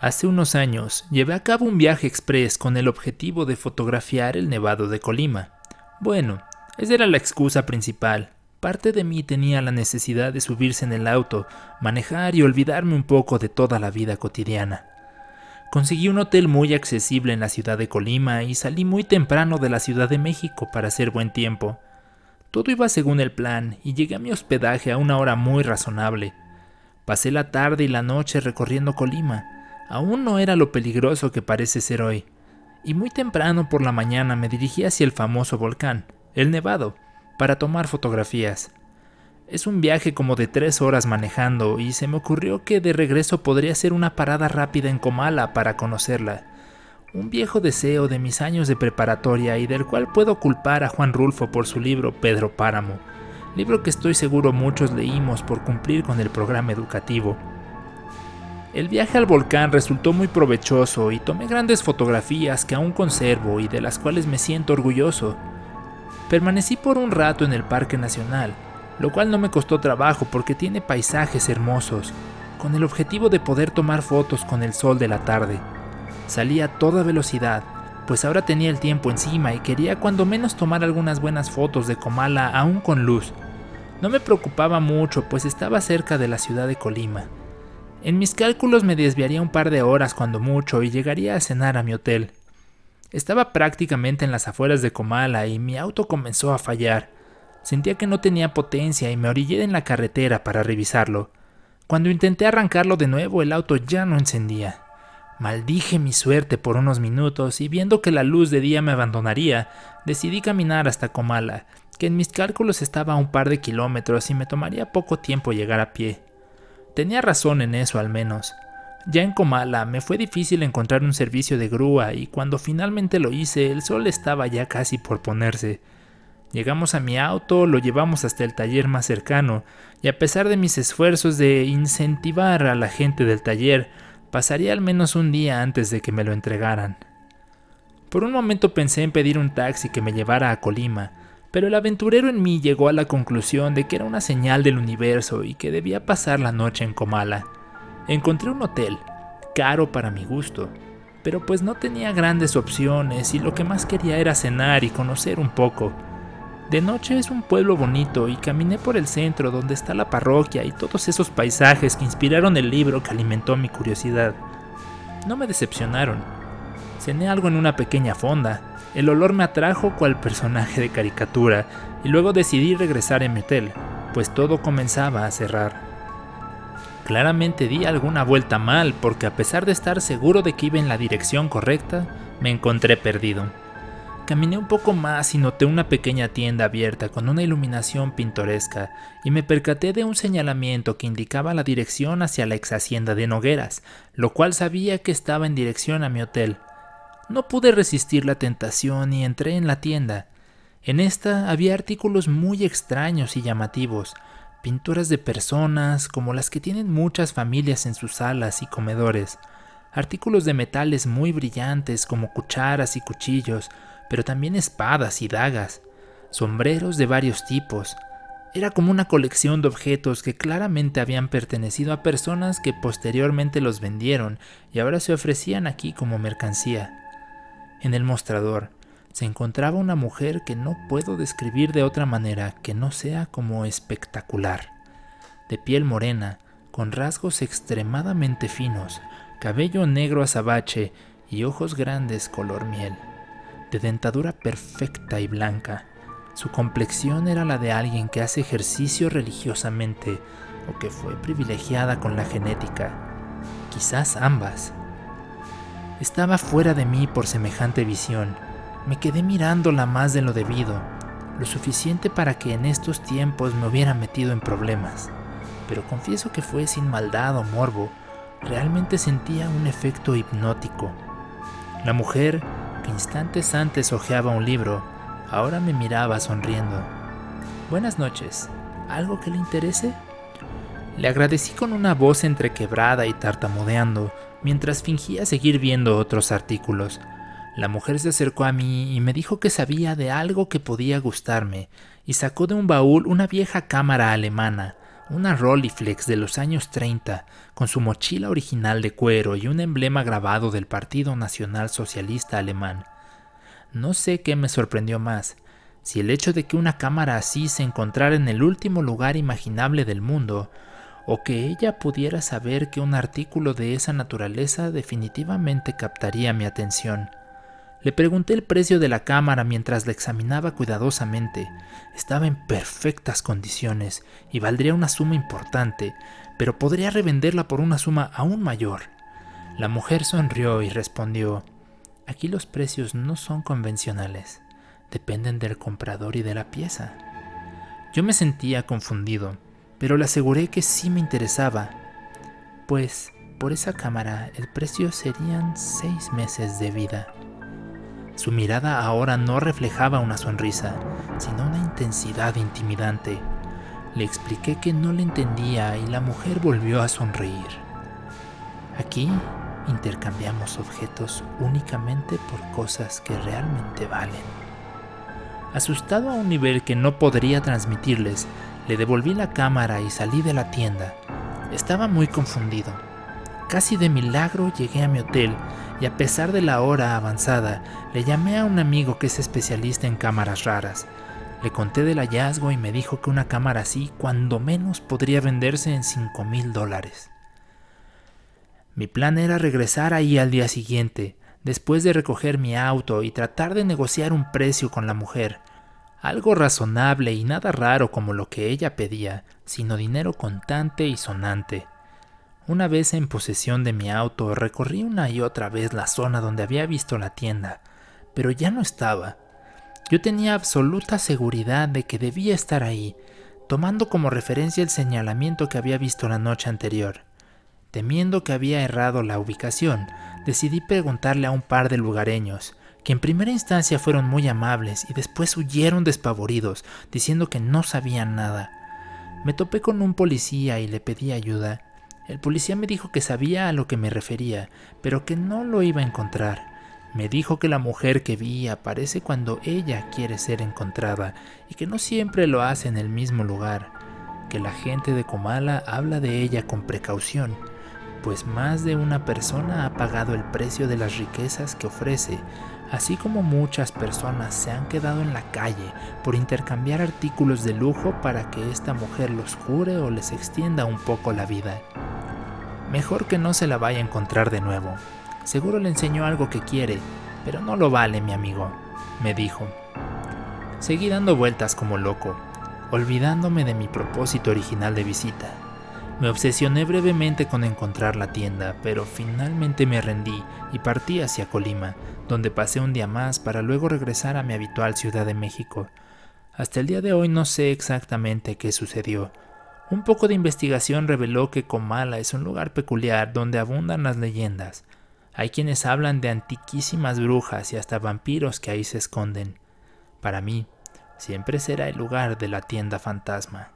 Hace unos años llevé a cabo un viaje express con el objetivo de fotografiar el Nevado de Colima. Bueno, esa era la excusa principal. Parte de mí tenía la necesidad de subirse en el auto, manejar y olvidarme un poco de toda la vida cotidiana. Conseguí un hotel muy accesible en la ciudad de Colima y salí muy temprano de la Ciudad de México para hacer buen tiempo. Todo iba según el plan y llegué a mi hospedaje a una hora muy razonable. Pasé la tarde y la noche recorriendo Colima. Aún no era lo peligroso que parece ser hoy. Y muy temprano por la mañana me dirigí hacia el famoso volcán, el Nevado, para tomar fotografías. Es un viaje como de tres horas manejando y se me ocurrió que de regreso podría hacer una parada rápida en Comala para conocerla un viejo deseo de mis años de preparatoria y del cual puedo culpar a Juan Rulfo por su libro Pedro Páramo, libro que estoy seguro muchos leímos por cumplir con el programa educativo. El viaje al volcán resultó muy provechoso y tomé grandes fotografías que aún conservo y de las cuales me siento orgulloso. Permanecí por un rato en el Parque Nacional, lo cual no me costó trabajo porque tiene paisajes hermosos, con el objetivo de poder tomar fotos con el sol de la tarde. Salí a toda velocidad, pues ahora tenía el tiempo encima y quería cuando menos tomar algunas buenas fotos de Comala aún con luz. No me preocupaba mucho, pues estaba cerca de la ciudad de Colima. En mis cálculos me desviaría un par de horas cuando mucho y llegaría a cenar a mi hotel. Estaba prácticamente en las afueras de Comala y mi auto comenzó a fallar. Sentía que no tenía potencia y me orillé en la carretera para revisarlo. Cuando intenté arrancarlo de nuevo el auto ya no encendía. Maldije mi suerte por unos minutos y viendo que la luz de día me abandonaría, decidí caminar hasta Comala, que en mis cálculos estaba a un par de kilómetros y me tomaría poco tiempo llegar a pie. Tenía razón en eso al menos. Ya en Comala me fue difícil encontrar un servicio de grúa y cuando finalmente lo hice el sol estaba ya casi por ponerse. Llegamos a mi auto, lo llevamos hasta el taller más cercano y a pesar de mis esfuerzos de incentivar a la gente del taller, Pasaría al menos un día antes de que me lo entregaran. Por un momento pensé en pedir un taxi que me llevara a Colima, pero el aventurero en mí llegó a la conclusión de que era una señal del universo y que debía pasar la noche en Comala. Encontré un hotel, caro para mi gusto, pero pues no tenía grandes opciones y lo que más quería era cenar y conocer un poco. De noche es un pueblo bonito y caminé por el centro donde está la parroquia y todos esos paisajes que inspiraron el libro que alimentó mi curiosidad. No me decepcionaron. Cené algo en una pequeña fonda. El olor me atrajo cual personaje de caricatura y luego decidí regresar a mi hotel, pues todo comenzaba a cerrar. Claramente di alguna vuelta mal porque a pesar de estar seguro de que iba en la dirección correcta, me encontré perdido. Caminé un poco más y noté una pequeña tienda abierta con una iluminación pintoresca y me percaté de un señalamiento que indicaba la dirección hacia la ex hacienda de Nogueras, lo cual sabía que estaba en dirección a mi hotel. No pude resistir la tentación y entré en la tienda. En esta había artículos muy extraños y llamativos, pinturas de personas como las que tienen muchas familias en sus salas y comedores, artículos de metales muy brillantes como cucharas y cuchillos, pero también espadas y dagas, sombreros de varios tipos. Era como una colección de objetos que claramente habían pertenecido a personas que posteriormente los vendieron y ahora se ofrecían aquí como mercancía. En el mostrador se encontraba una mujer que no puedo describir de otra manera que no sea como espectacular, de piel morena, con rasgos extremadamente finos, cabello negro azabache y ojos grandes color miel de dentadura perfecta y blanca. Su complexión era la de alguien que hace ejercicio religiosamente o que fue privilegiada con la genética, quizás ambas. Estaba fuera de mí por semejante visión. Me quedé mirándola más de lo debido, lo suficiente para que en estos tiempos me hubiera metido en problemas. Pero confieso que fue sin maldad o morbo, realmente sentía un efecto hipnótico. La mujer instantes antes hojeaba un libro, ahora me miraba sonriendo. Buenas noches. ¿Algo que le interese? Le agradecí con una voz entrequebrada y tartamudeando, mientras fingía seguir viendo otros artículos. La mujer se acercó a mí y me dijo que sabía de algo que podía gustarme, y sacó de un baúl una vieja cámara alemana, una Rolleiflex de los años 30, con su mochila original de cuero y un emblema grabado del Partido Nacional Socialista Alemán. No sé qué me sorprendió más, si el hecho de que una cámara así se encontrara en el último lugar imaginable del mundo, o que ella pudiera saber que un artículo de esa naturaleza definitivamente captaría mi atención. Le pregunté el precio de la cámara mientras la examinaba cuidadosamente. Estaba en perfectas condiciones y valdría una suma importante, pero podría revenderla por una suma aún mayor. La mujer sonrió y respondió, Aquí los precios no son convencionales, dependen del comprador y de la pieza. Yo me sentía confundido, pero le aseguré que sí me interesaba, pues por esa cámara el precio serían seis meses de vida. Su mirada ahora no reflejaba una sonrisa, sino una intensidad intimidante. Le expliqué que no le entendía y la mujer volvió a sonreír. Aquí intercambiamos objetos únicamente por cosas que realmente valen. Asustado a un nivel que no podría transmitirles, le devolví la cámara y salí de la tienda. Estaba muy confundido. Casi de milagro llegué a mi hotel y a pesar de la hora avanzada, le llamé a un amigo que es especialista en cámaras raras. Le conté del hallazgo y me dijo que una cámara así, cuando menos, podría venderse en 5 mil dólares. Mi plan era regresar ahí al día siguiente, después de recoger mi auto y tratar de negociar un precio con la mujer. Algo razonable y nada raro como lo que ella pedía, sino dinero contante y sonante. Una vez en posesión de mi auto, recorrí una y otra vez la zona donde había visto la tienda, pero ya no estaba. Yo tenía absoluta seguridad de que debía estar ahí, tomando como referencia el señalamiento que había visto la noche anterior. Temiendo que había errado la ubicación, decidí preguntarle a un par de lugareños, en primera instancia fueron muy amables y después huyeron despavoridos, diciendo que no sabían nada. Me topé con un policía y le pedí ayuda, el policía me dijo que sabía a lo que me refería, pero que no lo iba a encontrar. Me dijo que la mujer que vi aparece cuando ella quiere ser encontrada y que no siempre lo hace en el mismo lugar, que la gente de Comala habla de ella con precaución, pues más de una persona ha pagado el precio de las riquezas que ofrece, así como muchas personas se han quedado en la calle por intercambiar artículos de lujo para que esta mujer los cure o les extienda un poco la vida. Mejor que no se la vaya a encontrar de nuevo. Seguro le enseñó algo que quiere, pero no lo vale, mi amigo, me dijo. Seguí dando vueltas como loco, olvidándome de mi propósito original de visita. Me obsesioné brevemente con encontrar la tienda, pero finalmente me rendí y partí hacia Colima, donde pasé un día más para luego regresar a mi habitual Ciudad de México. Hasta el día de hoy no sé exactamente qué sucedió, un poco de investigación reveló que Comala es un lugar peculiar donde abundan las leyendas. Hay quienes hablan de antiquísimas brujas y hasta vampiros que ahí se esconden. Para mí, siempre será el lugar de la tienda fantasma.